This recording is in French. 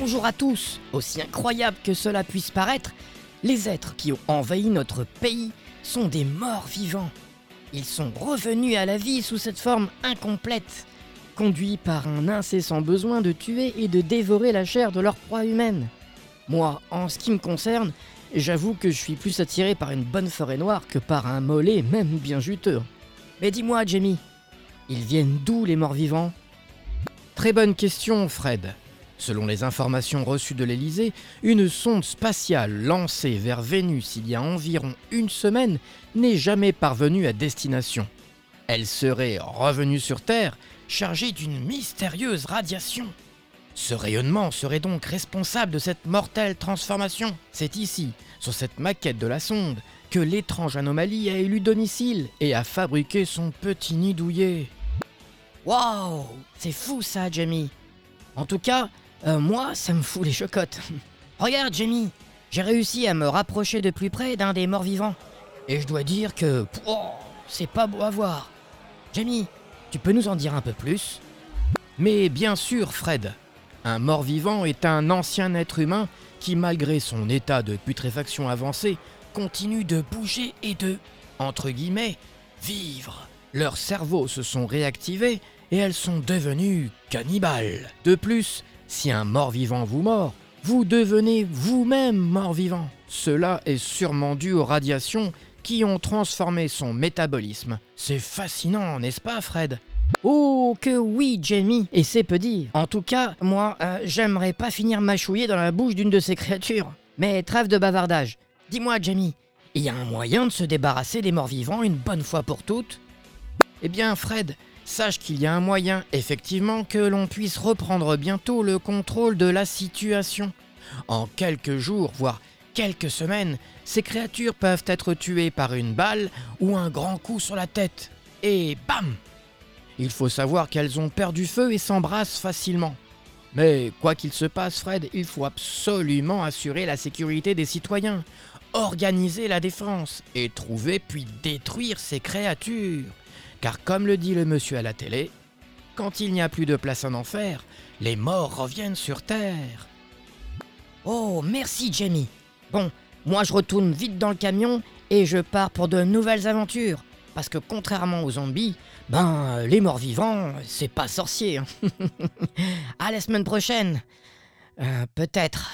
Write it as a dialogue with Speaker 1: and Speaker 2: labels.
Speaker 1: bonjour à tous Aussi incroyable que cela puisse paraître, les êtres qui ont envahi notre pays sont des morts vivants. Ils sont revenus à la vie sous cette forme incomplète, conduits par un incessant besoin de tuer et de dévorer la chair de leur proie humaine. Moi, en ce qui me concerne, j'avoue que je suis plus attiré par une bonne forêt noire que par un mollet même bien juteux. Mais dis-moi, Jamie, ils viennent d'où les morts vivants?
Speaker 2: Très bonne question, Fred. Selon les informations reçues de l'Elysée, une sonde spatiale lancée vers Vénus il y a environ une semaine n'est jamais parvenue à destination. Elle serait revenue sur Terre chargée d'une mystérieuse radiation. Ce rayonnement serait donc responsable de cette mortelle transformation. C'est ici, sur cette maquette de la sonde, que l'étrange anomalie a élu domicile et a fabriqué son petit nid douillet.
Speaker 1: Waouh C'est fou ça, Jamie En tout cas, euh, moi, ça me fout les chocottes. Regarde, Jamie, j'ai réussi à me rapprocher de plus près d'un des morts vivants. Et je dois dire que. Oh, c'est pas beau à voir. Jamie, tu peux nous en dire un peu plus?
Speaker 2: Mais bien sûr, Fred. Un mort-vivant est un ancien être humain qui, malgré son état de putréfaction avancé, continue de bouger et de, entre guillemets, vivre. Leurs cerveaux se sont réactivés et elles sont devenues cannibales. De plus, si un mort-vivant vous mord, vous devenez vous-même mort-vivant. Cela est sûrement dû aux radiations qui ont transformé son métabolisme. C'est fascinant, n'est-ce pas, Fred?
Speaker 1: Oh, que oui, Jamie, et c'est peu dire. En tout cas, moi, euh, j'aimerais pas finir mâchouillé dans la bouche d'une de ces créatures. Mais trêve de bavardage. Dis-moi, Jamie, il y a un moyen de se débarrasser des morts vivants une bonne fois pour toutes?
Speaker 2: Eh bien, Fred, sache qu'il y a un moyen, effectivement, que l'on puisse reprendre bientôt le contrôle de la situation. En quelques jours, voire quelques semaines, ces créatures peuvent être tuées par une balle ou un grand coup sur la tête. Et bam Il faut savoir qu'elles ont perdu feu et s'embrassent facilement. Mais quoi qu'il se passe, Fred, il faut absolument assurer la sécurité des citoyens, organiser la défense et trouver puis détruire ces créatures. Car comme le dit le monsieur à la télé, quand il n'y a plus de place en enfer, les morts reviennent sur Terre.
Speaker 1: Oh, merci Jamie. Bon, moi je retourne vite dans le camion et je pars pour de nouvelles aventures. Parce que contrairement aux zombies, ben les morts vivants, c'est pas sorcier. hein. à la semaine prochaine. Euh, Peut-être.